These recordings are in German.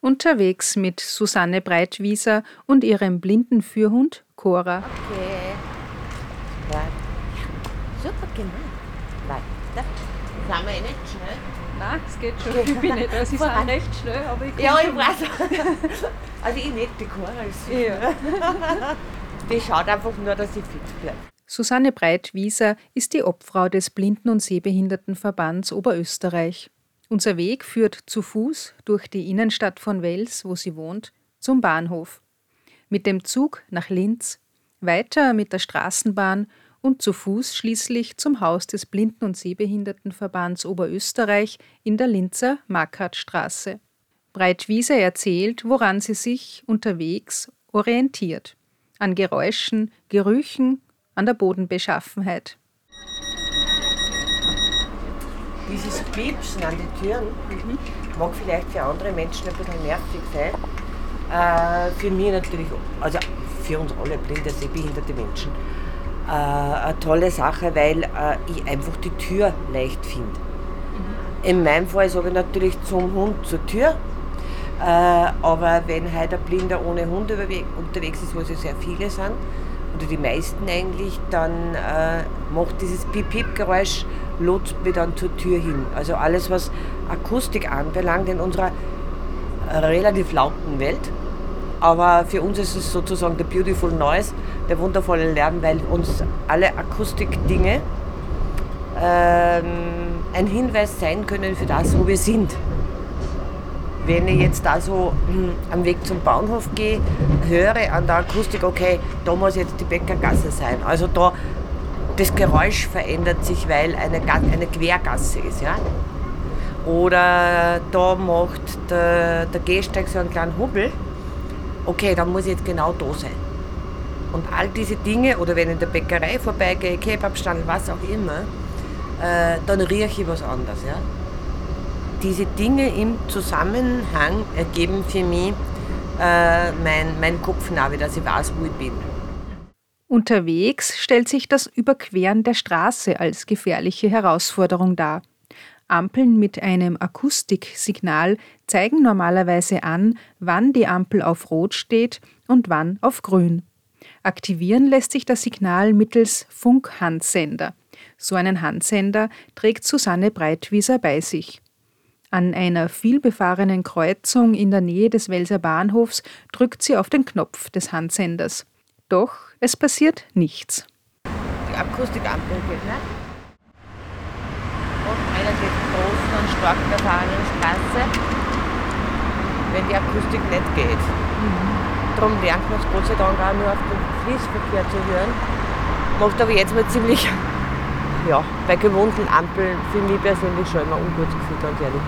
Unterwegs mit Susanne Breitwieser und ihrem blinden Führhund Cora. Okay. Ja. Super gemacht. Weiter. Sind wir eh nicht schnell? Nein, es geht schon. Ich bin nicht, also ich Voran. bin recht schnell, aber ich Ja, ich weiß. Also ich nicht, die Cora ist so. Ja. Die schaut einfach nur, dass sie fit bleibt. Susanne Breitwieser ist die Obfrau des Blinden- und Sehbehindertenverbands Oberösterreich. Unser Weg führt zu Fuß durch die Innenstadt von Wels, wo sie wohnt, zum Bahnhof. Mit dem Zug nach Linz, weiter mit der Straßenbahn und zu Fuß schließlich zum Haus des Blinden- und Sehbehindertenverbands Oberösterreich in der Linzer Markhartstraße. Breitwieser erzählt, woran sie sich unterwegs orientiert. An Geräuschen, Gerüchen, an der Bodenbeschaffenheit. Dieses Piepsen an den Türen mag vielleicht für andere Menschen ein bisschen nervig sein. Äh, für mich natürlich, also für uns alle blinde, sehbehinderte Menschen, äh, eine tolle Sache, weil äh, ich einfach die Tür leicht finde. In meinem Fall sage ich natürlich zum Hund zur Tür. Äh, aber wenn halt ein Blinder ohne Hund unterwegs ist, wo sie sehr viele sind, oder die meisten eigentlich, dann äh, macht dieses Piep-Piep-Geräusch, lotst mich dann zur Tür hin. Also alles, was Akustik anbelangt in unserer relativ lauten Welt. Aber für uns ist es sozusagen der Beautiful Noise, der wundervolle Lärm, weil uns alle Akustikdinge ähm, ein Hinweis sein können für das, wo wir sind. Wenn ich jetzt da so hm, am Weg zum Bahnhof gehe, höre an der Akustik, okay, da muss jetzt die Bäckergasse sein. Also da, das Geräusch verändert sich, weil eine, eine Quergasse ist. Ja? Oder da macht der, der Gehsteig so einen kleinen Hubbel. Okay, dann muss ich jetzt genau da sein. Und all diese Dinge, oder wenn ich in der Bäckerei vorbeigehe, Kebabstand, was auch immer, äh, dann rieche ich was anderes. Ja? Diese Dinge im Zusammenhang ergeben für mich äh, mein, mein Kopfnavi, dass ich weiß, wo ich bin. Unterwegs stellt sich das Überqueren der Straße als gefährliche Herausforderung dar. Ampeln mit einem Akustiksignal zeigen normalerweise an, wann die Ampel auf Rot steht und wann auf Grün. Aktivieren lässt sich das Signal mittels Funkhandsender. So einen Handsender trägt Susanne Breitwieser bei sich. An einer vielbefahrenen Kreuzung in der Nähe des Welser Bahnhofs drückt sie auf den Knopf des Handsenders. Doch es passiert nichts. Die Akustikampel geht nicht. Und relativ großen und stark befahrenen Straße, wenn die Akustik nicht geht. Darum lernt man es Gott sei Dank auch nur auf den Fließverkehr zu hören. Macht aber jetzt mal ziemlich, ja, bei gewohnten Ampeln für mich persönlich schon immer ungutes Gefühl, ganz ehrlich.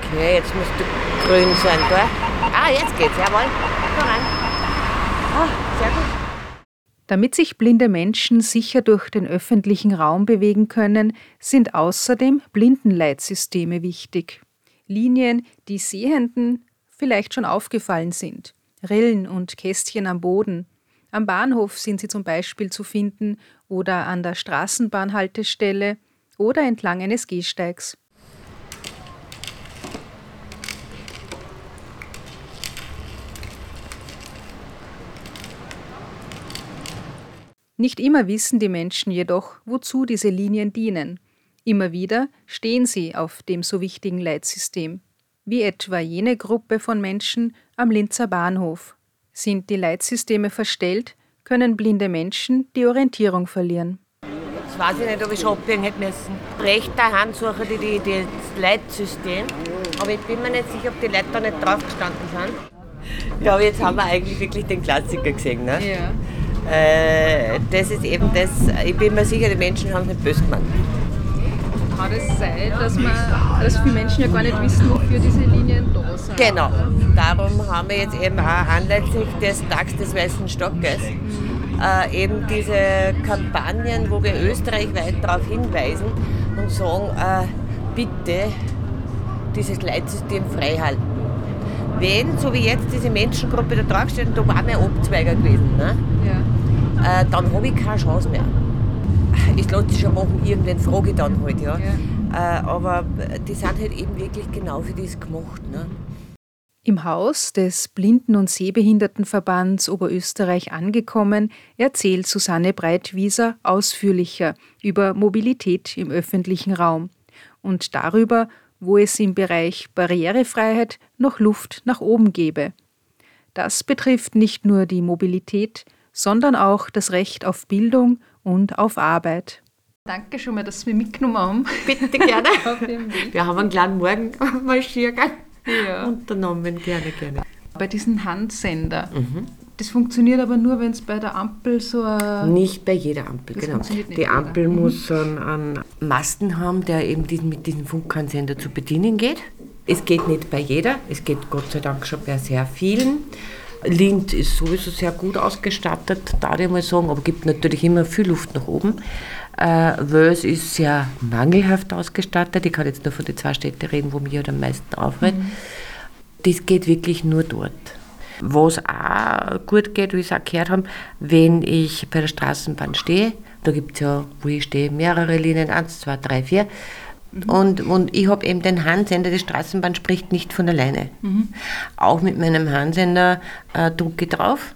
Okay, jetzt müsste grün sein, gell? Ah, jetzt geht's, jawohl. Komm rein. Ah, sehr gut. Damit sich blinde Menschen sicher durch den öffentlichen Raum bewegen können, sind außerdem Blindenleitsysteme wichtig. Linien, die Sehenden vielleicht schon aufgefallen sind. Rillen und Kästchen am Boden. Am Bahnhof sind sie zum Beispiel zu finden oder an der Straßenbahnhaltestelle oder entlang eines Gehsteigs. Nicht immer wissen die Menschen jedoch, wozu diese Linien dienen. Immer wieder stehen sie auf dem so wichtigen Leitsystem, wie etwa jene Gruppe von Menschen am Linzer Bahnhof. Sind die Leitsysteme verstellt, können blinde Menschen die Orientierung verlieren. Jetzt weiß ich nicht, ob ich schon abbiegen hätte müssen. Rechter Hand suche ich die, die, das Leitsystem. Aber ich bin mir nicht sicher, ob die Leute da nicht drauf gestanden sind. Ja, aber jetzt haben wir eigentlich wirklich den Klassiker gesehen. Ne? Ja. Äh, das ist eben das, ich bin mir sicher, die Menschen haben es nicht böse gemeint. Kann es sein, dass, man, dass viele Menschen ja gar nicht wissen, wofür diese Linien da sind? Genau. Darum haben wir jetzt eben auch anlässlich des Tags des Weißen Stockes äh, eben diese Kampagnen, wo wir österreichweit darauf hinweisen und sagen, äh, bitte dieses Leitsystem freihalten. Wenn, so wie jetzt, diese Menschengruppe da drauf steht und da war mein Abzweiger gewesen, ne? Ja. Äh, dann habe ich keine Chance mehr. Ich lasse es schon machen, irgendwann frage ich dann halt, ja. Ja. Äh, aber die sind halt eben wirklich genau für das gemacht. Ne? Im Haus des Blinden- und Sehbehindertenverbands Oberösterreich angekommen, erzählt Susanne Breitwieser ausführlicher über Mobilität im öffentlichen Raum und darüber, wo es im Bereich Barrierefreiheit noch Luft nach oben gebe. Das betrifft nicht nur die Mobilität, sondern auch das Recht auf Bildung und auf Arbeit. Danke schon mal, dass Sie mich mitgenommen haben. Bitte gerne. Wir haben einen kleinen Morgenmarschiergang ja. unternommen. Gerne, gerne. Bei diesem Handsender. Mhm. Das funktioniert aber nur, wenn es bei der Ampel so Nicht bei jeder Ampel, das genau. Die Ampel mhm. muss einen, einen, Masten haben, der eben diesen, mit diesem Funkhandsender zu bedienen geht. Es geht nicht bei jeder, es geht Gott sei Dank schon bei sehr vielen. Lind ist sowieso sehr gut ausgestattet, darf ich mal sagen, aber gibt natürlich immer viel Luft nach oben. Äh, Wels ist sehr mangelhaft ausgestattet. Ich kann jetzt nur von den zwei Städten reden, wo mich halt am meisten aufregt. Mhm. Das geht wirklich nur dort. Was auch gut geht, wie ich es auch gehört habe, wenn ich bei der Straßenbahn stehe, da gibt es ja, wo ich stehe, mehrere Linien, eins, zwei, drei, vier. Mhm. Und, und ich habe eben den Handsender, die Straßenbahn spricht nicht von alleine. Mhm. Auch mit meinem Handsender äh, drücke ich drauf.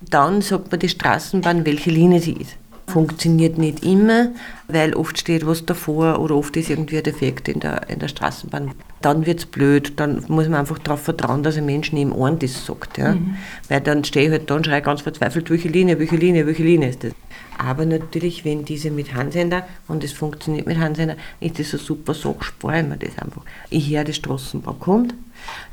Dann sagt mir die Straßenbahn, welche Linie sie ist. Funktioniert nicht immer, weil oft steht was davor oder oft ist irgendwie ein Defekt in der, in der Straßenbahn. Dann wird es blöd, dann muss man einfach darauf vertrauen, dass ein Mensch neben Ohren das sagt. Ja? Mhm. Weil dann stehe ich halt da und schreie ganz verzweifelt, welche Linie, welche Linie, welche Linie ist das. Aber natürlich, wenn diese mit Handsender und es funktioniert mit Handsender, ist das eine super Sache, spare ich mir das einfach. Ich höre, die Straßenbau kommt,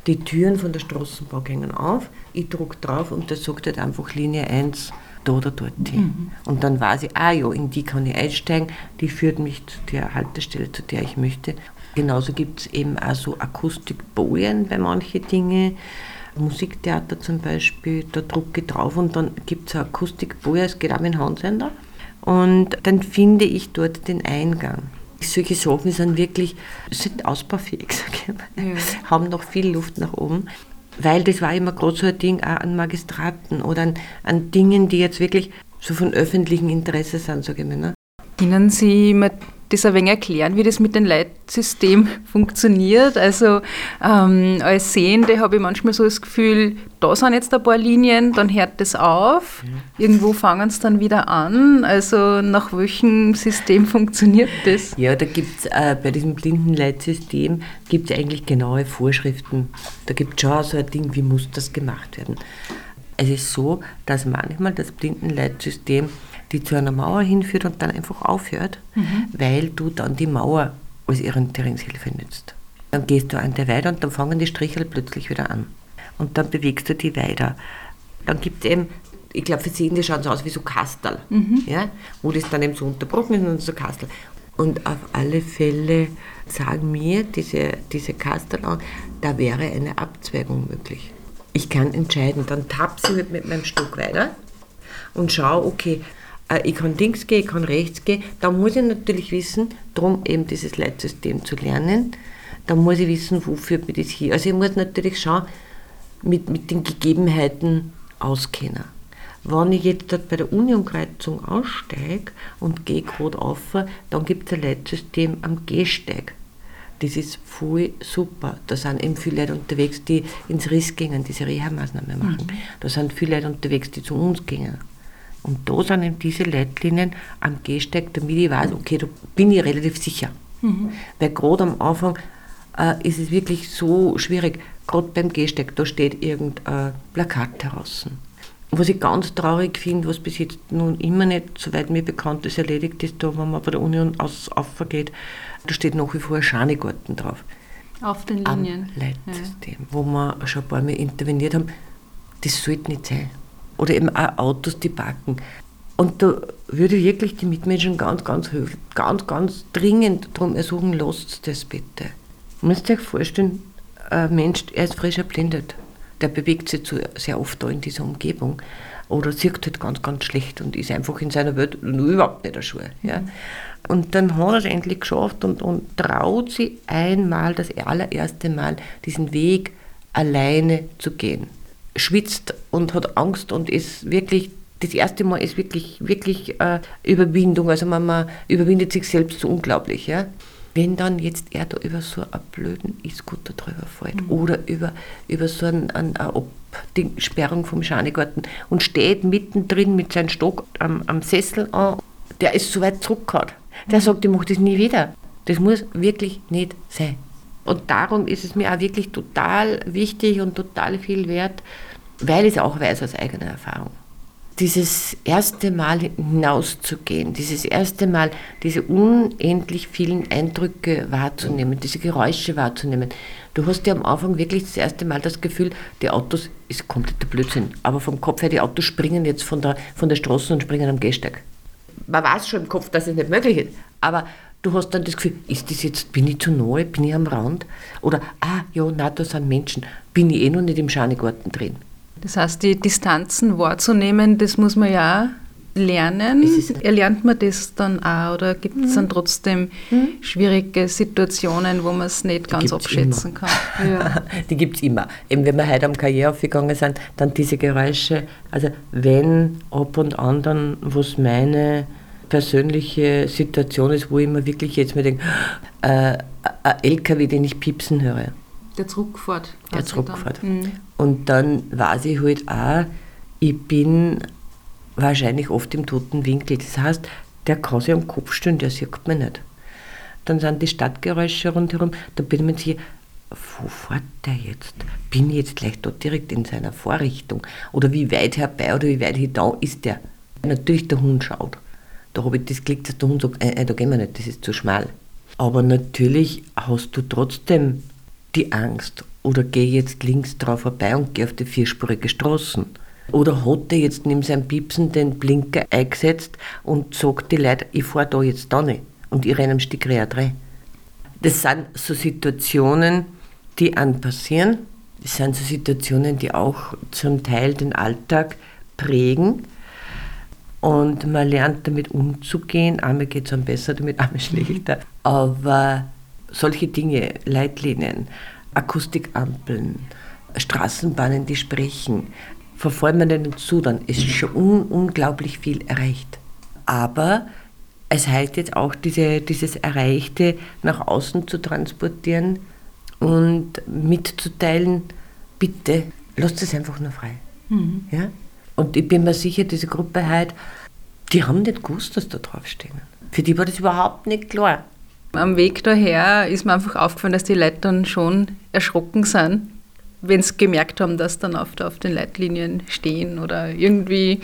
die Türen von der Straßenbau gehen auf, ich drücke drauf und das sagt halt einfach Linie 1 da oder dort hin. Mhm. Und dann weiß ich, ah ja, in die kann ich einsteigen, die führt mich zu der Haltestelle, zu der ich möchte. Genauso gibt es eben auch so Akustikbojen bei manchen Dingen. Musiktheater zum Beispiel, da drücke ich drauf und dann gibt es eine Akustikboje, es geht auch mit dem Handsender. Und dann finde ich dort den Eingang. Solche Sachen sind wirklich sind ausbaufähig, sage ich mal. Ja. haben noch viel Luft nach oben weil das war immer gerade so ein Ding auch an Magistraten oder an, an Dingen, die jetzt wirklich so von öffentlichem Interesse sind, sage ich mal. Ne? Können Sie mir das ein wenig erklären, wie das mit dem Leitsystem funktioniert? Also ähm, als Sehende habe ich manchmal so das Gefühl, da sind jetzt ein paar Linien, dann hört das auf, irgendwo fangen es dann wieder an. Also nach welchem System funktioniert das? Ja, da gibt es äh, bei diesem Blindenleitsystem gibt es eigentlich genaue Vorschriften. Da gibt es schon so ein Ding, wie muss das gemacht werden. Es ist so, dass manchmal das Blindenleitsystem die zu einer Mauer hinführt und dann einfach aufhört, mhm. weil du dann die Mauer als Orientierungshilfe nützt. Dann gehst du an der weiter und dann fangen die Strichel plötzlich wieder an. Und dann bewegst du die weiter. Dann gibt es eben, ich glaube, für Sehende schauen so aus wie so Kastel, mhm. ja, wo das dann eben so unterbrochen ist und so Kastel. Und auf alle Fälle sagen mir diese, diese Kastel an, da wäre eine Abzweigung möglich. Ich kann entscheiden, dann tappe ich mit meinem Stück weiter und schaue, okay, ich kann links gehen, ich kann rechts gehen. Da muss ich natürlich wissen, darum eben dieses Leitsystem zu lernen, da muss ich wissen, wo führt mich das hier. Also ich muss natürlich schauen, mit, mit den Gegebenheiten auskennen. Wenn ich jetzt dort bei der Unionkreuzung aussteige und gehe gerade auf, dann gibt es ein Leitsystem am Gehsteig. Das ist voll super. Da sind eben viele Leute unterwegs, die ins Riss gehen, diese Reha-Maßnahmen machen. Mhm. Da sind viele Leute unterwegs, die zu uns gehen. Und da sind eben diese Leitlinien am Gehsteig, damit ich weiß, okay, da bin ich relativ sicher. Mhm. Weil gerade am Anfang äh, ist es wirklich so schwierig, gerade beim Gehsteig, da steht irgendein Plakat draußen. Was ich ganz traurig finde, was bis jetzt nun immer nicht, soweit mir bekannt ist, erledigt ist, da, wenn man bei der Union aus, aufgeht, da steht nach wie vor Schanigarten drauf. Auf den Linien. Am Leitsystem, ja. wo wir schon ein paar Mal interveniert haben. Das sollte nicht sein oder eben auch Autos, die parken. Und da würde ich wirklich die Mitmenschen ganz, ganz ganz, ganz dringend darum ersuchen, lasst das bitte. Man muss sich vorstellen, ein Mensch, er ist frisch erblindet. Der bewegt sich zu, sehr oft da in dieser Umgebung oder sieht halt ganz, ganz schlecht und ist einfach in seiner Welt überhaupt nicht der Schuhe. Ja. Und dann hat er es endlich geschafft und, und traut sich einmal, das allererste Mal, diesen Weg alleine zu gehen schwitzt und hat Angst und ist wirklich, das erste Mal ist wirklich, wirklich äh, Überwindung. Also man, man überwindet sich selbst so unglaublich. Ja? wenn dann jetzt er da über so einen blöden E-Scooter drüber fällt mhm. oder über, über so einen, einen, eine Sperrung vom Schanigarten und steht mittendrin mit seinem Stock am, am Sessel an, der ist so weit zurückgehauen. Der mhm. sagt, ich mache das nie wieder. Das muss wirklich nicht sein. Und darum ist es mir auch wirklich total wichtig und total viel wert, weil ich es auch weiß aus eigener Erfahrung dieses erste Mal hinauszugehen, dieses erste Mal diese unendlich vielen Eindrücke wahrzunehmen, diese Geräusche wahrzunehmen. Du hast ja am Anfang wirklich das erste Mal das Gefühl, die Autos ist kompletter Blödsinn. Aber vom Kopf her, die Autos springen jetzt von der, von der Straße und springen am Gehsteig. Man weiß schon im Kopf, dass es nicht möglich ist. Aber du hast dann das Gefühl, ist das jetzt, bin ich zu nahe, bin ich am Rand? Oder, ah, ja, na, da sind Menschen, bin ich eh noch nicht im Schanigarten drin. Das heißt, die Distanzen wahrzunehmen, das muss man ja lernen. Erlernt man das dann auch oder gibt es mhm. dann trotzdem mhm. schwierige Situationen, wo man es nicht ganz abschätzen immer. kann? Ja. Die gibt es immer. Eben wenn wir heute am Karriere aufgegangen sind, dann diese Geräusche. Also wenn ab und an dann, was meine persönliche Situation ist, wo ich mir wirklich jetzt mir denke, äh, ein LKW, den ich piepsen höre. Der zurückfährt. Der zurückfährt. Mhm. Und dann weiß ich halt auch, ich bin wahrscheinlich oft im toten Winkel. Das heißt, der kann sich am Kopf stellen, der sieht mich nicht. Dann sind die Stadtgeräusche rundherum, da bin ich mir sicher, wo fährt der jetzt? Bin ich jetzt gleich dort direkt in seiner Vorrichtung? Oder wie weit herbei oder wie weit hinter ist der? Natürlich der Hund schaut. Da habe ich das Glück, dass der Hund sagt, äh, äh, da gehen wir nicht, das ist zu schmal. Aber natürlich hast du trotzdem die Angst oder gehe jetzt links drauf vorbei und gehe auf die vierspurige Straßen. Oder hat er jetzt neben seinem Piepsen den Blinker eingesetzt und sagt die Leute, ich fahre da jetzt da nicht und ich renne am Stück rein. Das sind so Situationen, die an passieren. Das sind so Situationen, die auch zum Teil den Alltag prägen. Und man lernt damit umzugehen. Einmal geht es einem besser damit, einmal schlechter. Aber solche Dinge, Leitlinien, Akustikampeln, Straßenbahnen, die sprechen, verfolgen wir den zu, dann ist schon un unglaublich viel erreicht. Aber es heißt jetzt auch, diese, dieses Erreichte nach außen zu transportieren und mitzuteilen, bitte lasst es einfach nur frei. Mhm. Ja? Und ich bin mir sicher, diese Gruppe heute, die haben nicht gewusst, dass da draufstehen. Für die war das überhaupt nicht klar. Am Weg daher ist mir einfach aufgefallen, dass die Leute dann schon erschrocken sind, wenn sie gemerkt haben, dass dann auf, auf den Leitlinien stehen oder irgendwie,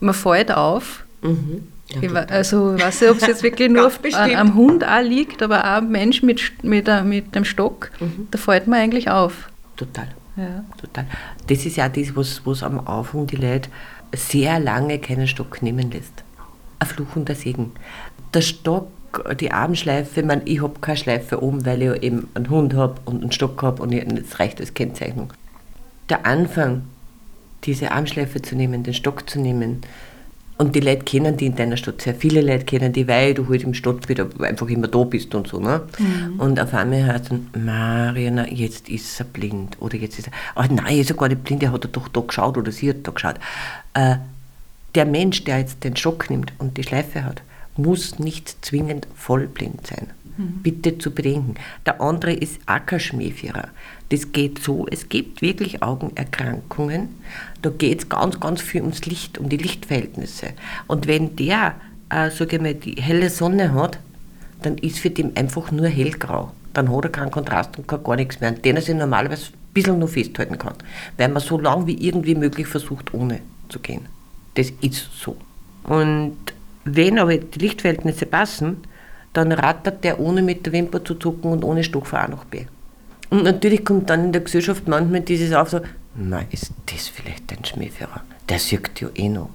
man fällt auf. Mhm. Ja, ich, also ich weiß nicht, ob es jetzt wirklich nur auf, an, am Hund auch liegt, aber auch ein Mensch mit, mit, mit dem Stock, mhm. da fällt man eigentlich auf. Total. Ja. Total. Das ist ja das, was, was am Anfang die Leute sehr lange keinen Stock nehmen lässt. Ein Fluch und ein Segen. Der Stock die Armschleife, ich, meine, ich habe keine Schleife oben, weil ich ja eben einen Hund habe und einen Stock habe und es reicht als Kennzeichnung. Der Anfang, diese Armschleife zu nehmen, den Stock zu nehmen, und die Leute kennen die in deiner Stadt, sehr viele Leute kennen die, weil du halt im Stadt wieder einfach immer da bist und so. Ne? Mhm. Und auf einmal hört dann, Mariana, jetzt ist er blind. Oder jetzt ist er, oh nein, ist er gar nicht blind, er hat doch da geschaut oder sie hat da geschaut. Äh, der Mensch, der jetzt den Stock nimmt und die Schleife hat, muss nicht zwingend vollblind sein. Mhm. Bitte zu bedenken. Der andere ist Ackerschmähführer. Das geht so, es gibt wirklich Augenerkrankungen. Da geht es ganz, ganz viel ums Licht, um die Lichtverhältnisse. Und wenn der, äh, sage ich mal, die helle Sonne hat, dann ist für den einfach nur hellgrau. Dann hat er keinen Kontrast und kann gar nichts mehr, an den er sich normalerweise ein bisschen nur festhalten kann. Weil man so lange wie irgendwie möglich versucht, ohne zu gehen. Das ist so. Und wenn aber die Lichtverhältnisse passen, dann rattert der ohne mit der Wimper zu zucken und ohne von A nach B. Und natürlich kommt dann in der Gesellschaft manchmal dieses auf so, na, ist das vielleicht ein Schmähführer? Der sieht ja eh noch.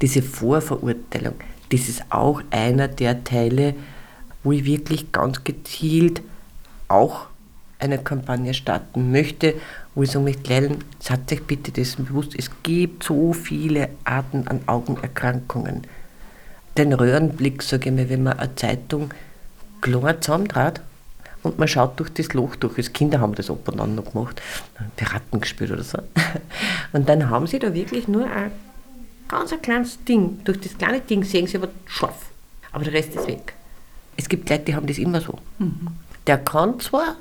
Diese Vorverurteilung, das ist auch einer der Teile, wo ich wirklich ganz gezielt auch eine Kampagne starten möchte, wo ich so möchte, Leuten, seid euch bitte dessen bewusst, es gibt so viele Arten an Augenerkrankungen den Röhrenblick, sage ich mal, wenn man eine Zeitung klar zusammentrat und man schaut durch das Loch durch. Als Kinder haben das ab und an noch gemacht, Piraten gespielt oder so. Und dann haben sie da wirklich nur ein ganz ein kleines Ding. Durch das kleine Ding sehen sie aber scharf. Aber der Rest ist weg. Es gibt Leute, die haben das immer so. Mhm. Der kann zwar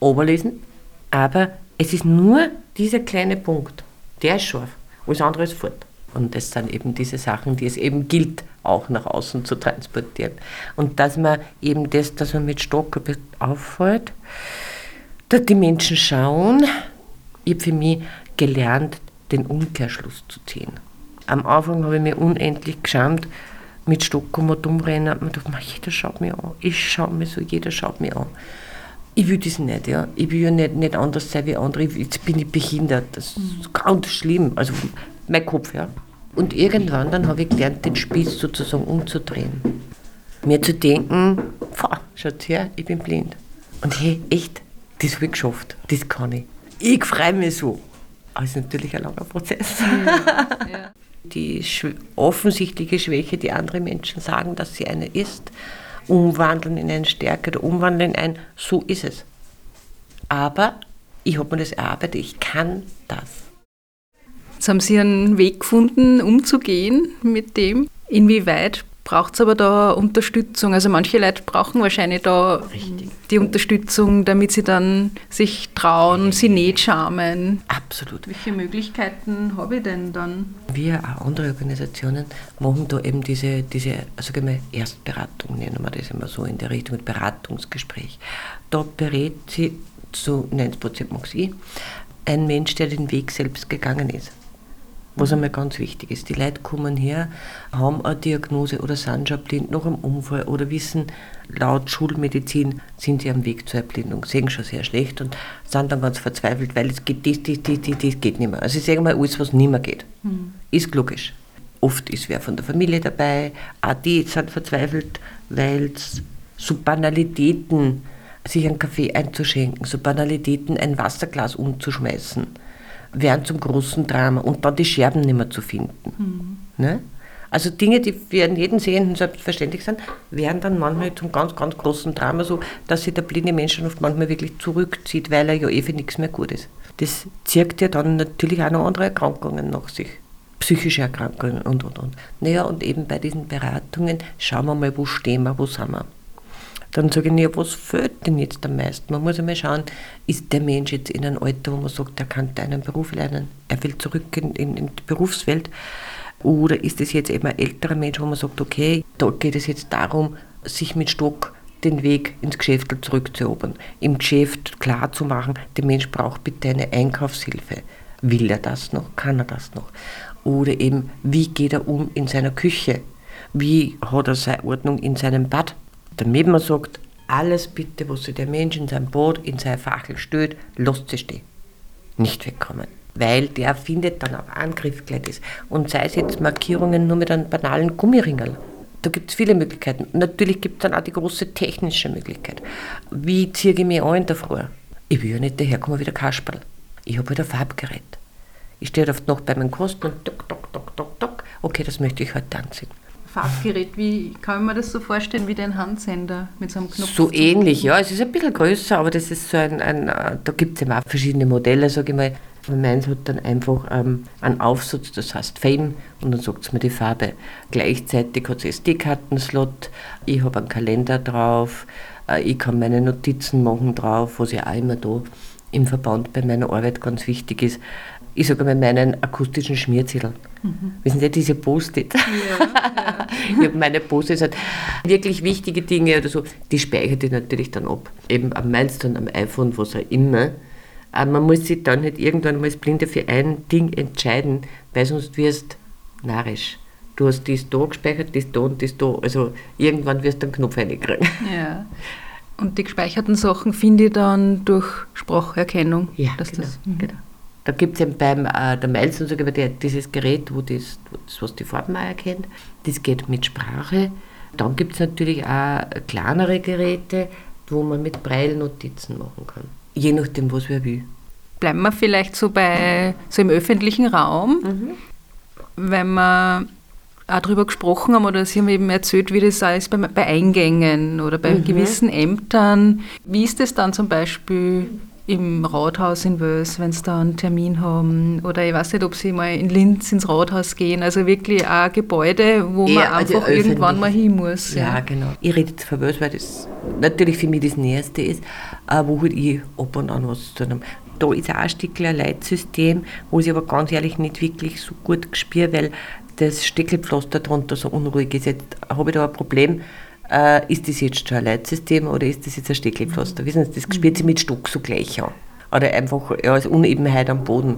oberlesen, aber es ist nur dieser kleine Punkt, der ist scharf. Alles andere ist fort. Und das sind eben diese Sachen, die es eben gilt, auch nach außen zu transportieren. Und dass man eben das, dass man mit Stock auffällt, dass die Menschen schauen, ich habe für mich gelernt, den Umkehrschluss zu ziehen. Am Anfang habe ich mir unendlich geschämt, mit und umrennen, und mir gedacht, jeder schaut mich an. Ich schaue mich so, jeder schaut mich an. Ich will das nicht, ja. Ich will ja nicht, nicht anders sein wie andere. Jetzt bin ich behindert. Das ist ganz schlimm. Also mein Kopf, ja. Und irgendwann dann habe ich gelernt, den Spieß sozusagen umzudrehen. Mir zu denken, schaut her, ich bin blind. Und hey, echt, das habe ich geschafft. Das kann ich. Ich freue mich so. Aber es ist natürlich ein langer Prozess. Ja, ja. Die offensichtliche Schwäche, die andere Menschen sagen, dass sie eine ist, umwandeln in eine Stärke oder umwandeln in ein, so ist es. Aber ich habe mir das erarbeitet, ich kann das. Jetzt haben Sie einen Weg gefunden, umzugehen mit dem. Inwieweit braucht es aber da Unterstützung. Also manche Leute brauchen wahrscheinlich da Richtig. die Unterstützung, damit sie dann sich trauen, sie nicht schamen. Absolut. Welche Möglichkeiten habe ich denn dann? Wir, auch andere Organisationen, machen da eben diese, diese ich mal, Erstberatung, nennen wir das immer so in der Richtung, Beratungsgespräch. Da berät sie zu 90 Prozent mag ich, ein Mensch, der den Weg selbst gegangen ist was einmal ganz wichtig ist. Die Leute kommen her, haben eine Diagnose oder sind schon blind nach einem Unfall oder wissen, laut Schulmedizin sind sie am Weg zur Erblindung, sehen schon sehr schlecht und sind dann ganz verzweifelt, weil es geht, das, das, das, das, das geht nicht mehr. Also ich sage mal, alles, was nicht mehr geht, mhm. ist logisch. Oft ist wer von der Familie dabei, auch die sind verzweifelt, weil es so Banalitäten, sich einen Kaffee einzuschenken, so Banalitäten, ein Wasserglas umzuschmeißen, werden zum großen Drama und dann die Scherben nicht mehr zu finden. Mhm. Ne? Also Dinge, die für jeden Sehenden selbstverständlich sind, werden dann manchmal zum ganz, ganz großen Drama so, dass sich der blinde Mensch oft manchmal wirklich zurückzieht, weil er ja eh für nichts mehr gut ist. Das zirkt ja dann natürlich auch noch andere Erkrankungen nach sich. Psychische Erkrankungen und, und, und. Naja, und eben bei diesen Beratungen schauen wir mal, wo stehen wir, wo sind wir. Dann sage ich, ja, was fehlt denn jetzt am meisten? Man muss einmal schauen, ist der Mensch jetzt in einem Alter, wo man sagt, er kann einen Beruf lernen, er will zurück in, in, in die Berufswelt? Oder ist es jetzt eben ein älterer Mensch, wo man sagt, okay, da geht es jetzt darum, sich mit Stock den Weg ins Geschäft zurückzuerobern, im Geschäft klar zu machen, der Mensch braucht bitte eine Einkaufshilfe. Will er das noch? Kann er das noch? Oder eben, wie geht er um in seiner Küche? Wie hat er seine Ordnung in seinem Bad? Damit man sagt, alles bitte, was sich der Mensch in sein Boot, in sein Fachel stellt, lasst sie stehen. Nicht wegkommen. Weil der findet dann auf Angriff gleich das. Und sei es jetzt Markierungen nur mit einem banalen Gummiringel. Da gibt es viele Möglichkeiten. Natürlich gibt es dann auch die große technische Möglichkeit. Wie ziehe ich mich an in der Früh? Ich will ja nicht daherkommen wie der Kasperl. Ich habe halt ein Farbgerät. Ich stehe oft noch bei meinem Kosten und tok, tok, tok, tok, tok. Okay, das möchte ich heute anziehen. Farbgerät, wie kann mir das so vorstellen wie den Handsender mit so einem Knopf? So ähnlich, ja. Es ist ein bisschen größer, aber das ist so ein, ein äh, da gibt es eben auch verschiedene Modelle, sage ich mal. Meins hat dann einfach ähm, einen Aufsatz, das heißt Fame, und dann sagt es mir die Farbe. Gleichzeitig hat es SD-Kartenslot, ich habe einen Kalender drauf, äh, ich kann meine Notizen machen drauf, was ja auch immer da im Verband bei meiner Arbeit ganz wichtig ist ich sage mal, meinen akustischen Schmierzettel. Mhm. Wissen Sie, diese Post-it. Ja, ja. ich habe meine Post-its, halt wirklich wichtige Dinge oder so, die speichere ich natürlich dann ab. Eben am meisten am iPhone, was auch immer. Aber man muss sich dann nicht irgendwann mal als Blinde für ein Ding entscheiden, weil sonst wirst du narrisch. Du hast das da gespeichert, das da und das da. Also irgendwann wirst du einen Knopf reinkriegen. Ja. Und die gespeicherten Sachen finde ich dann durch Spracherkennung. Ja, genau, das, mhm. genau. Da gibt es eben beim äh, der Miles und so dieses Gerät, wo das, das, was die Farben auch erkennt, das geht mit Sprache. Dann gibt es natürlich auch kleinere Geräte, wo man mit Braille Notizen machen kann. Je nachdem, was wer will. Bleiben wir vielleicht so bei so im öffentlichen Raum, mhm. wenn wir auch darüber gesprochen haben oder Sie haben eben erzählt, wie das ist bei, bei Eingängen oder bei mhm. gewissen Ämtern. Wie ist das dann zum Beispiel im Rathaus in Wels, wenn sie da einen Termin haben. Oder ich weiß nicht, ob sie mal in Linz ins Rathaus gehen. Also wirklich ein Gebäude, wo man Eher, also einfach irgendwann mal hin muss. Ja, genau. Ich rede jetzt von Wels, weil das natürlich für mich das Nächste ist, äh, wo halt ich ab und an was zu tun habe. Da ist auch ein Stückchen ein Leitsystem, wo ich aber ganz ehrlich nicht wirklich so gut spüre, weil das Steckelpflaster drunter so unruhig ist. Jetzt habe ich da ein Problem, äh, ist das jetzt schon ein Leitsystem oder ist das jetzt ein Steckelpflaster? Wissen Sie, das spürt sich mit Stock so gleich an. Oder einfach ja, als Unebenheit am Boden.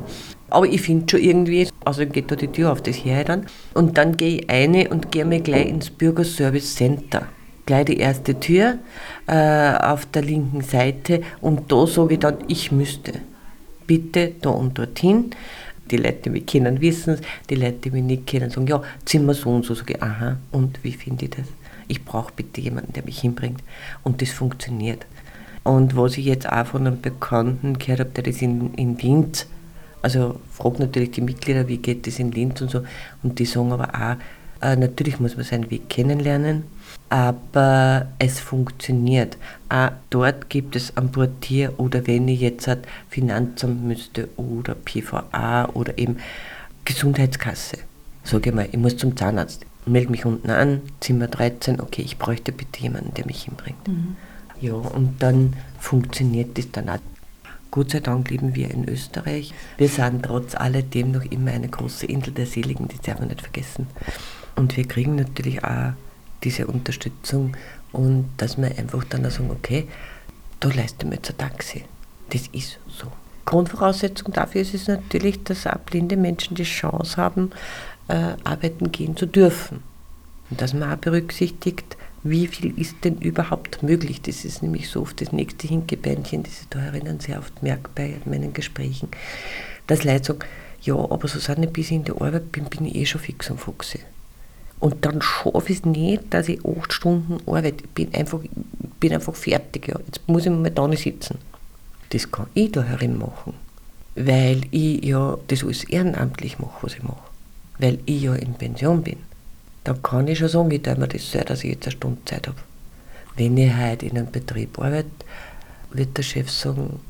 Aber ich finde schon irgendwie, also geht da die Tür auf, das her dann. Und dann gehe ich rein und gehe mir gleich ins Bürgerservice Center. Gleich die erste Tür äh, auf der linken Seite und da sage ich dann, ich müsste. Bitte da und dorthin. Die Leute, die mich kennen, wissen es. Die Leute, die mich nicht kennen, sagen, ja, Zimmer so und so. Sage ich, aha, und wie finde ich das? Ich brauche bitte jemanden, der mich hinbringt. Und das funktioniert. Und was ich jetzt auch von einem Bekannten gehört habe, der das in, in Linz, also fragt natürlich die Mitglieder, wie geht das in Linz und so. Und die sagen aber auch, äh, natürlich muss man seinen Weg kennenlernen, aber es funktioniert. Auch dort gibt es am Portier oder wenn ich jetzt halt Finanzamt müsste oder PVA oder eben Gesundheitskasse. Sage ich mal, ich muss zum Zahnarzt. Melde mich unten an, Zimmer 13, okay, ich bräuchte bitte jemanden, der mich hinbringt. Mhm. Ja, und dann funktioniert das dann auch. Gott sei Dank leben wir in Österreich. Wir sind trotz alledem noch immer eine große Insel der Seligen, das darf man nicht vergessen. Und wir kriegen natürlich auch diese Unterstützung und dass wir einfach dann auch sagen, okay, da leisten wir jetzt ein Taxi. Das ist so. Grundvoraussetzung dafür ist es natürlich, dass auch blinde Menschen die Chance haben, äh, arbeiten gehen zu dürfen. Und dass man auch berücksichtigt, wie viel ist denn überhaupt möglich? Das ist nämlich so oft das nächste Hinkebändchen, das ich da erinnern sehr oft merke bei meinen Gesprächen. Dass Leute sagen, ja, aber Susanne, bis ich in der Arbeit bin, bin ich eh schon fix und foxy. Und dann schaffe ich es nicht, dass ich acht Stunden arbeite. Ich bin einfach, bin einfach fertig. Ja. Jetzt muss ich mal da nicht sitzen. Das kann ich da herin machen. Weil ich ja das alles ehrenamtlich mache, was ich mache. Weil ich ja in Pension bin dann kann ich schon sagen, ich teile mir das so, dass ich jetzt eine Stunde Zeit habe. Wenn ich heute in einem Betrieb arbeite, wird der Chef sagen,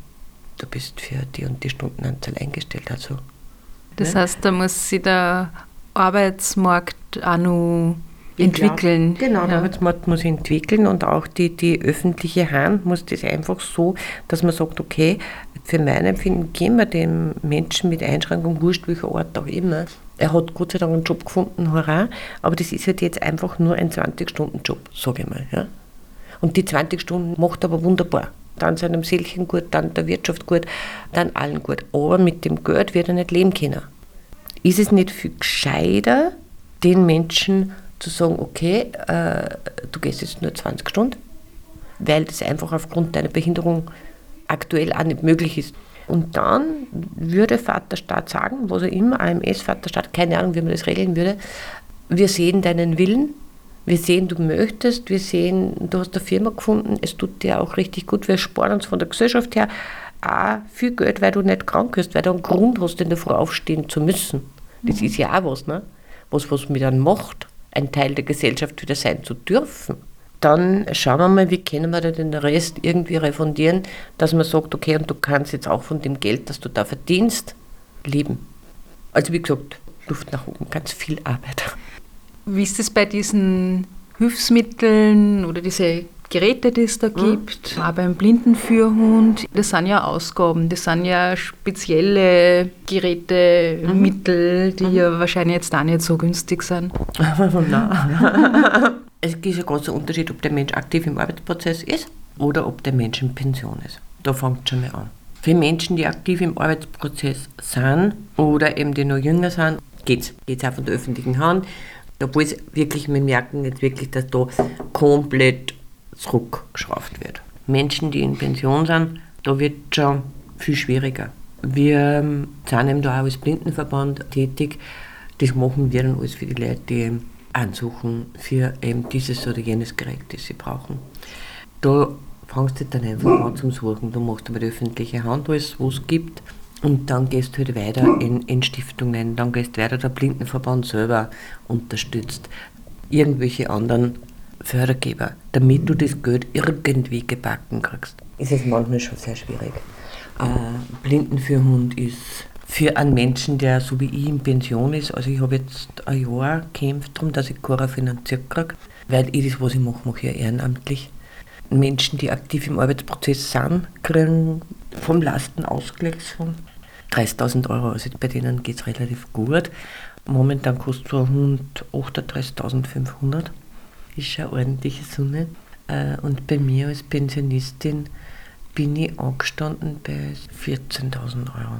du bist für die und die Stundenanzahl eingestellt. Also, das ne? heißt, da muss sich der Arbeitsmarkt auch noch entwickeln. Genau, ja. der Arbeitsmarkt muss entwickeln und auch die, die öffentliche Hand muss das einfach so, dass man sagt, okay, für mein Empfinden gehen wir dem Menschen mit Einschränkung, wurscht welcher Ort auch immer, er hat Gott sei Dank einen Job gefunden, hurra, aber das ist halt jetzt einfach nur ein 20-Stunden-Job, sage ich mal. Ja. Und die 20 Stunden macht er aber wunderbar. Dann seinem Seelchen gut, dann der Wirtschaft gut, dann allen gut. Aber mit dem Geld wird er nicht leben können. Ist es nicht viel gescheiter, den Menschen zu sagen, okay, äh, du gehst jetzt nur 20 Stunden, weil das einfach aufgrund deiner Behinderung aktuell auch nicht möglich ist. Und dann würde Vaterstaat sagen, was er immer, AMS, Vaterstaat, keine Ahnung, wie man das regeln würde, wir sehen deinen Willen, wir sehen, du möchtest, wir sehen, du hast eine Firma gefunden, es tut dir auch richtig gut, wir sparen uns von der Gesellschaft her auch viel Geld, weil du nicht krank bist, weil du einen Grund hast, in der Früh aufstehen zu müssen. Das mhm. ist ja auch was, ne? was, was mit einem macht, ein Teil der Gesellschaft wieder sein zu dürfen dann schauen wir mal, wie können wir den Rest irgendwie refundieren, dass man sagt, okay, und du kannst jetzt auch von dem Geld, das du da verdienst, leben. Also wie gesagt, Luft nach oben, ganz viel Arbeit. Wie ist es bei diesen Hilfsmitteln oder diese Geräte, die es da mhm. gibt, auch beim Blindenführhund, das sind ja Ausgaben, das sind ja spezielle Geräte, mhm. Mittel, die mhm. ja wahrscheinlich jetzt auch nicht so günstig sind. Nein. es ist ein großer Unterschied, ob der Mensch aktiv im Arbeitsprozess ist oder ob der Mensch in Pension ist. Da fängt es schon mal an. Für Menschen, die aktiv im Arbeitsprozess sind oder eben die noch jünger sind, geht es auch von der öffentlichen Hand. Obwohl es wirklich, wir merken jetzt wirklich, dass da komplett zurückgeschraubt wird. Menschen, die in Pension sind, da wird es schon viel schwieriger. Wir sind eben da auch als Blindenverband tätig. Das machen wir dann alles für die Leute, die ansuchen für eben dieses oder jenes Gerät, das sie brauchen. Da fangst du dann einfach an zum Suchen. Du machst aber die öffentliche Hand alles, was es gibt. Und dann gehst du halt weiter in, in Stiftungen, dann gehst du weiter, der Blindenverband selber unterstützt. Irgendwelche anderen Fördergeber, damit du das Geld irgendwie gebacken kriegst, ist es manchmal schon sehr schwierig. Äh, Blindenführhund ist für einen Menschen, der so wie ich in Pension ist, also ich habe jetzt ein Jahr gekämpft darum, dass ich Cora finanziert kriege, weil ich das, was ich mache, mache ja ehrenamtlich. Menschen, die aktiv im Arbeitsprozess sind, kriegen vom Lastenausgleichsfonds 30.000 Euro. Also bei denen geht es relativ gut. Momentan kostet so ein Hund 38.500. Ist eine ordentliche Summe. Äh, und bei mir als Pensionistin bin ich angestanden bei 14.000 Euro.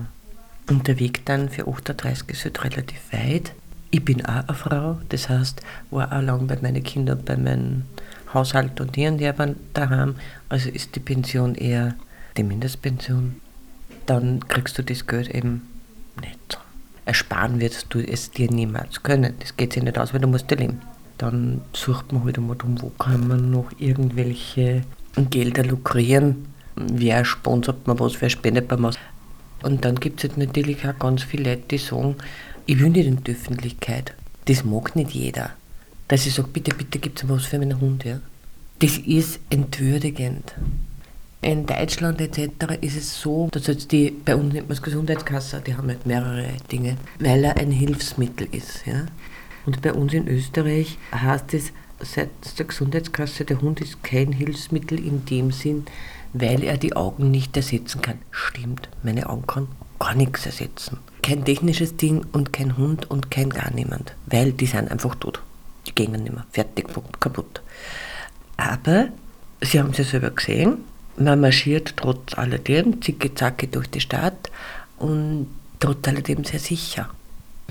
Und der Weg dann für 38 ist halt relativ weit. Ich bin auch eine Frau, das heißt, war auch lange bei meinen Kindern, bei meinem Haushalt und die und die waren daheim. Also ist die Pension eher die Mindestpension. Dann kriegst du das Geld eben nicht. Ersparen wirst du es dir niemals können. Das geht sich nicht aus, weil du musst leben. Dann sucht man halt einmal drum, wo kann man noch irgendwelche Gelder lukrieren. Wer sponsert man was, wer spendet man was. Und dann gibt es halt natürlich auch ganz viele Leute, die sagen, ich will nicht in die Öffentlichkeit. Das mag nicht jeder. Dass ich sage, bitte, bitte gibt es was für meinen Hund. Ja? Das ist entwürdigend. In Deutschland etc. ist es so, dass jetzt die, bei uns nennt man es Gesundheitskasse, die haben halt mehrere Dinge, weil er ein Hilfsmittel ist. Ja? Und bei uns in Österreich heißt es seit der Gesundheitskasse, der Hund ist kein Hilfsmittel in dem Sinn, weil er die Augen nicht ersetzen kann. Stimmt, meine Augen kann gar nichts ersetzen. Kein technisches Ding und kein Hund und kein gar niemand, weil die sind einfach tot. Die gehen nicht mehr. Fertig, kaputt. Aber Sie haben es ja selber gesehen, man marschiert trotz alledem zicki-zacki durch die Stadt und trotz alledem sehr sicher.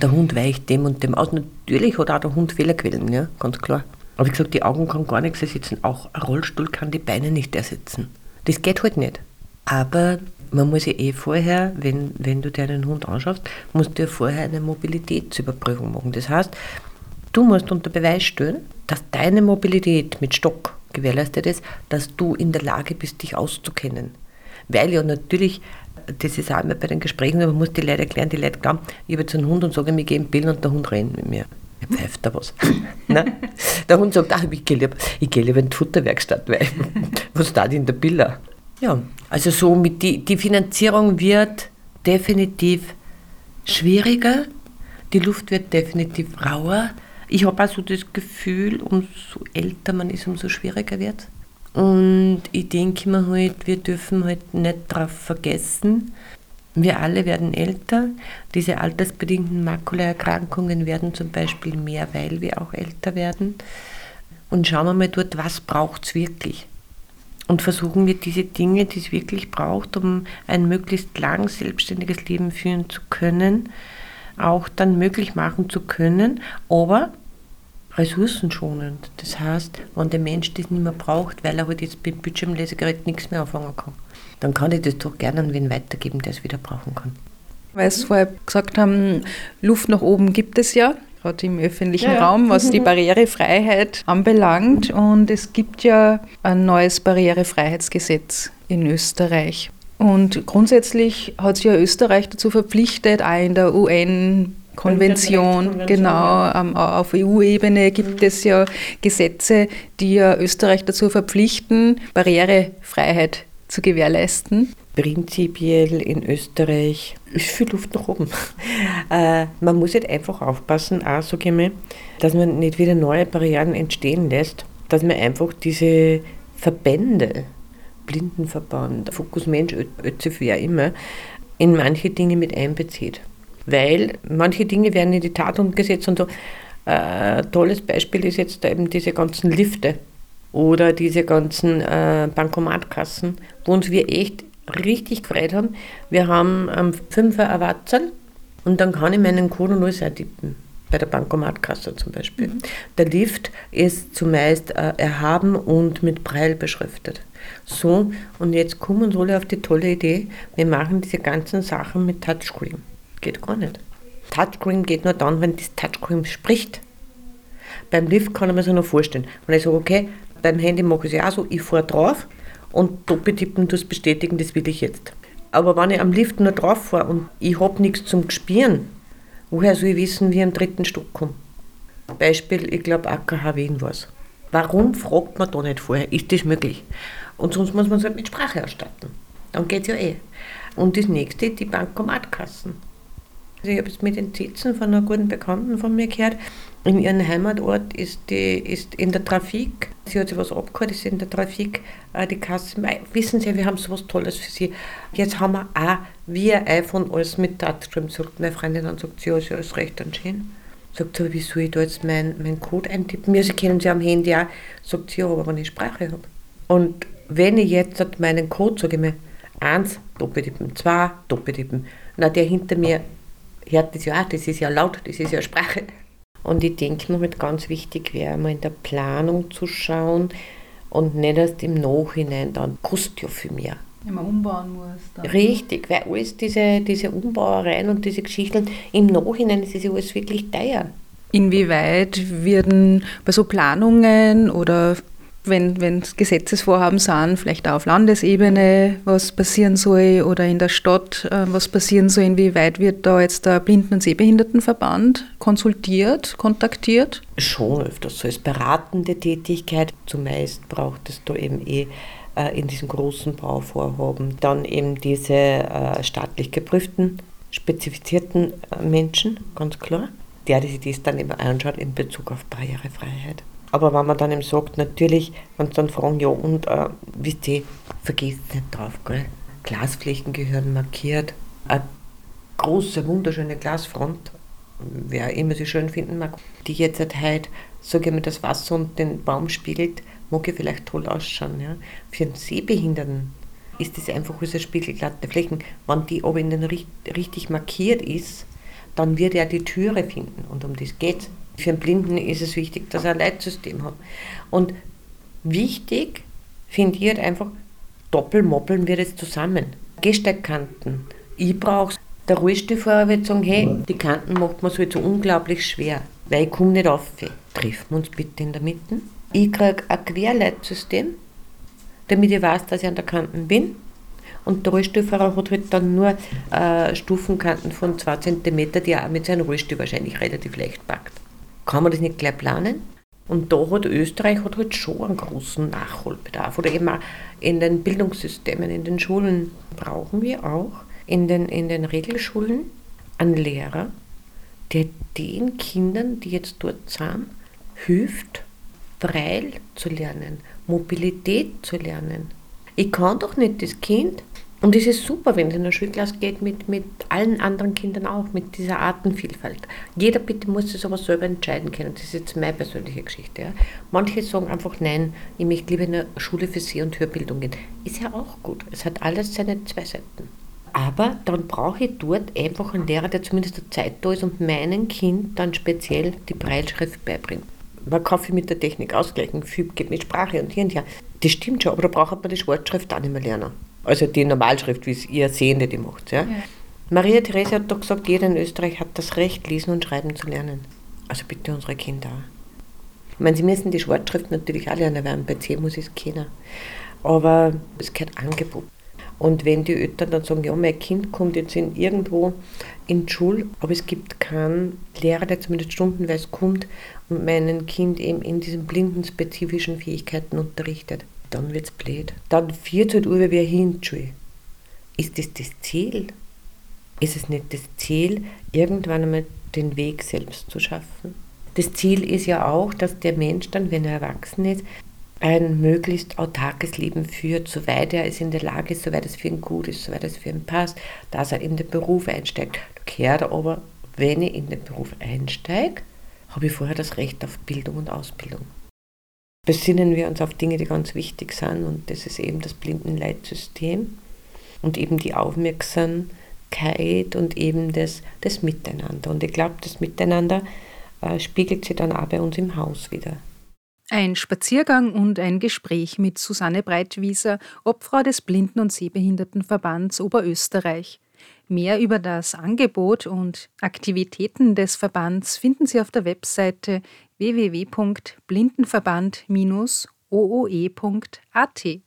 Der Hund weicht dem und dem aus. Natürlich hat auch der Hund Fehlerquellen, ja, ganz klar. Aber wie gesagt, die Augen kann gar nichts ersetzen. Auch ein Rollstuhl kann die Beine nicht ersetzen. Das geht halt nicht. Aber man muss ja eh vorher, wenn, wenn du dir einen Hund anschaust, musst du ja vorher eine Mobilitätsüberprüfung machen. Das heißt, du musst unter Beweis stellen, dass deine Mobilität mit Stock gewährleistet ist, dass du in der Lage bist, dich auszukennen. Weil ja natürlich, das ist auch immer bei den Gesprächen, man muss die Leute erklären, die Leute glauben, ich habe jetzt einen Hund und sage, mir gehen Bill und der Hund rennt mit mir. Pfeift da was. Nein? Der Hund sagt, ach, ich gehe lieber, geh lieber in die Futterwerkstatt, weil was da in der Billa? Ja, also so mit die, die Finanzierung wird definitiv schwieriger, die Luft wird definitiv rauer, ich habe auch so das Gefühl, umso älter man ist, umso schwieriger wird Und ich denke mir halt, wir dürfen halt nicht darauf vergessen, wir alle werden älter. Diese altersbedingten Makulaerkrankungen werden zum Beispiel mehr, weil wir auch älter werden. Und schauen wir mal dort, was braucht es wirklich? Und versuchen wir diese Dinge, die es wirklich braucht, um ein möglichst lang selbstständiges Leben führen zu können, auch dann möglich machen zu können. Aber ressourcenschonend. Das heißt, wenn der Mensch das nicht mehr braucht, weil er halt jetzt mit Bildschirmlesegerät nichts mehr anfangen kann, dann kann ich das doch gerne an wen weitergeben, der es wieder brauchen kann. Weil Sie vorher gesagt haben, Luft nach oben gibt es ja, gerade im öffentlichen ja, Raum, was die Barrierefreiheit anbelangt. Und es gibt ja ein neues Barrierefreiheitsgesetz in Österreich. Und grundsätzlich hat sich ja Österreich dazu verpflichtet, auch in der UN Konvention, genau. Ähm, auf EU-Ebene gibt es ja Gesetze, die ja Österreich dazu verpflichten, Barrierefreiheit zu gewährleisten. Prinzipiell in Österreich ist viel Luft nach oben. Äh, man muss jetzt einfach aufpassen, auch ich mal, dass man nicht wieder neue Barrieren entstehen lässt, dass man einfach diese Verbände, Blindenverband, Fokus Mensch, ÖZF, ja immer, in manche Dinge mit einbezieht weil manche Dinge werden in die Tat umgesetzt und so. Äh, tolles Beispiel ist jetzt eben diese ganzen Lifte oder diese ganzen äh, Bankomatkassen, wo uns wir echt richtig gefreut haben. Wir haben am Fünfer erwartet und dann kann ich meinen Code und alles eintippen. Bei der Bankomatkasse zum Beispiel. Mhm. Der Lift ist zumeist äh, erhaben und mit Breil beschriftet. So, und jetzt kommen uns alle auf die tolle Idee, wir machen diese ganzen Sachen mit Touchscreen. Geht gar nicht. Touchscreen geht nur dann, wenn das Touchscreen spricht. Beim Lift kann ich mir das noch vorstellen. Wenn ich sage, okay, beim Handy mache ich es ja auch so, ich fahre drauf und doppeltippen, das bestätigen, das will ich jetzt. Aber wenn ich am Lift nur drauf fahre und ich habe nichts zum Spüren, woher soll ich wissen, wie ich am dritten Stock komme? Beispiel, ich glaube AKH Wien war es. Warum fragt man da nicht vorher, ist das möglich? Und sonst muss man es halt mit Sprache ausstatten. Dann geht es ja eh. Und das nächste, die Bankomatkassen. Also ich habe es mit den Zitzen von einer guten Bekannten von mir gehört. In ihrem Heimatort ist, die, ist in der Trafik, sie hat sich was abgeholt, ist in der Trafik äh, die Kasse. Wissen Sie, wir haben so was Tolles für Sie. Jetzt haben wir auch ein iPhone alles mit Touchscreen, sagt meine Freundin, dann sagt sie, ja, ist alles recht und schön. Sagt sie, wie soll ich da jetzt meinen mein Code eintippen? Ja, Sie kennen sie am Handy auch. Sagt sie, ja, aber wenn ich Sprache habe. Und wenn ich jetzt meinen Code sage, ich mir, eins, doppeltippen, zwei, doppeltippen, na, der hinter mir hört das ja auch, das ist ja laut, das ist ja Sprache. Und ich denke noch, ganz wichtig wäre, mal in der Planung zu schauen und nicht erst im Nachhinein, dann kostet ja viel mehr. Wenn man umbauen muss. Dann. Richtig, weil alles diese, diese Umbauereien und diese Geschichten, im Nachhinein ist es ja alles wirklich teuer. Inwieweit werden bei so Planungen oder wenn, wenn Gesetzesvorhaben sind, vielleicht auch auf Landesebene, was passieren soll oder in der Stadt, äh, was passieren soll, inwieweit wird da jetzt der Blinden- und Sehbehindertenverband konsultiert, kontaktiert? Schon öfters so als beratende Tätigkeit. Zumeist braucht es da eben eh äh, in diesen großen Bauvorhaben dann eben diese äh, staatlich geprüften, spezifizierten Menschen, ganz klar, der, die sich das dann eben anschaut in Bezug auf Barrierefreiheit. Aber wenn man dann eben sagt, natürlich, wenn sie dann fragen, ja, und äh, wisst ihr, vergesst nicht drauf, gell? Glasflächen gehören markiert. Eine große, wunderschöne Glasfront, wer immer sie schön finden mag, die jetzt halt sage ich mal, das Wasser und den Baum spiegelt, mag ja vielleicht toll ausschauen. Ja? Für einen Sehbehinderten ist das einfach eine spiegelglatte Flächen. Wenn die aber in den richtig markiert ist, dann wird er die Türe finden und um das geht für einen Blinden ist es wichtig, dass er ein Leitsystem hat. Und wichtig finde ich halt einfach, doppelmoppeln wir jetzt zusammen. Gehsteigkanten. Ich brauche der Rollstuhlfahrer wird sagen, hey, die Kanten macht man so halt so unglaublich schwer, weil ich komme nicht auf. Treffen wir uns bitte in der Mitte. Ich kriege ein Querleitsystem, damit ich weiß, dass ich an der Kanten bin. Und der Rollstuhlfahrer hat halt dann nur äh, Stufenkanten von 2 cm, die er auch mit seinem Rollstuhl wahrscheinlich relativ leicht packt kann man das nicht gleich planen? Und da hat Österreich hat halt schon einen großen Nachholbedarf. Oder eben auch in den Bildungssystemen, in den Schulen brauchen wir auch, in den, in den Regelschulen, einen Lehrer, der den Kindern, die jetzt dort sind, hilft, Breil zu lernen, Mobilität zu lernen. Ich kann doch nicht das Kind und es ist super, wenn es in der Schulklasse geht, mit, mit allen anderen Kindern auch, mit dieser Artenvielfalt. Jeder bitte muss das aber selber entscheiden können. Das ist jetzt meine persönliche Geschichte. Ja. Manche sagen einfach, nein, ich möchte lieber in eine Schule für Seh- und Hörbildung gehen. Ist ja auch gut. Es hat alles seine zwei Seiten. Aber dann brauche ich dort einfach einen Lehrer, der zumindest der Zeit da ist und meinem Kind dann speziell die Breitschrift beibringt. Man kann viel mit der Technik ausgleichen, viel geht mit Sprache und hier und her. Das stimmt schon, aber da braucht man die Schwarzschrift auch nicht mehr lernen. Also die Normalschrift, wie es ihr Sehende die macht. Ja? ja. Maria Therese hat doch gesagt, jeder in Österreich hat das Recht, lesen und schreiben zu lernen. Also bitte unsere Kinder auch. Ich meine, sie müssen die Schwarzschrift natürlich auch lernen, weil am PC muss es keiner. Aber es gehört Angebot. Und wenn die Eltern dann sagen, ja, mein Kind kommt jetzt in irgendwo in die Schule, aber es gibt keinen Lehrer, der zumindest stundenweise kommt und mein Kind eben in diesen blindenspezifischen Fähigkeiten unterrichtet, dann wird es blöd. Dann viert halt über wie hin Ist das das Ziel? Ist es nicht das Ziel, irgendwann einmal den Weg selbst zu schaffen? Das Ziel ist ja auch, dass der Mensch dann, wenn er erwachsen ist, ein möglichst autarkes Leben führt, soweit er es in der Lage ist, soweit es für ihn gut ist, soweit es für ihn passt, dass er in den Beruf einsteigt. Kehrt aber, wenn ich in den Beruf einsteige, habe ich vorher das Recht auf Bildung und Ausbildung besinnen wir uns auf Dinge, die ganz wichtig sind. Und das ist eben das Blindenleitsystem und eben die Aufmerksamkeit und eben das, das Miteinander. Und ich glaube, das Miteinander äh, spiegelt sich dann auch bei uns im Haus wieder. Ein Spaziergang und ein Gespräch mit Susanne Breitwieser, Obfrau des Blinden- und Sehbehindertenverbands Oberösterreich. Mehr über das Angebot und Aktivitäten des Verbands finden Sie auf der Webseite www.blindenverband-ooe.at.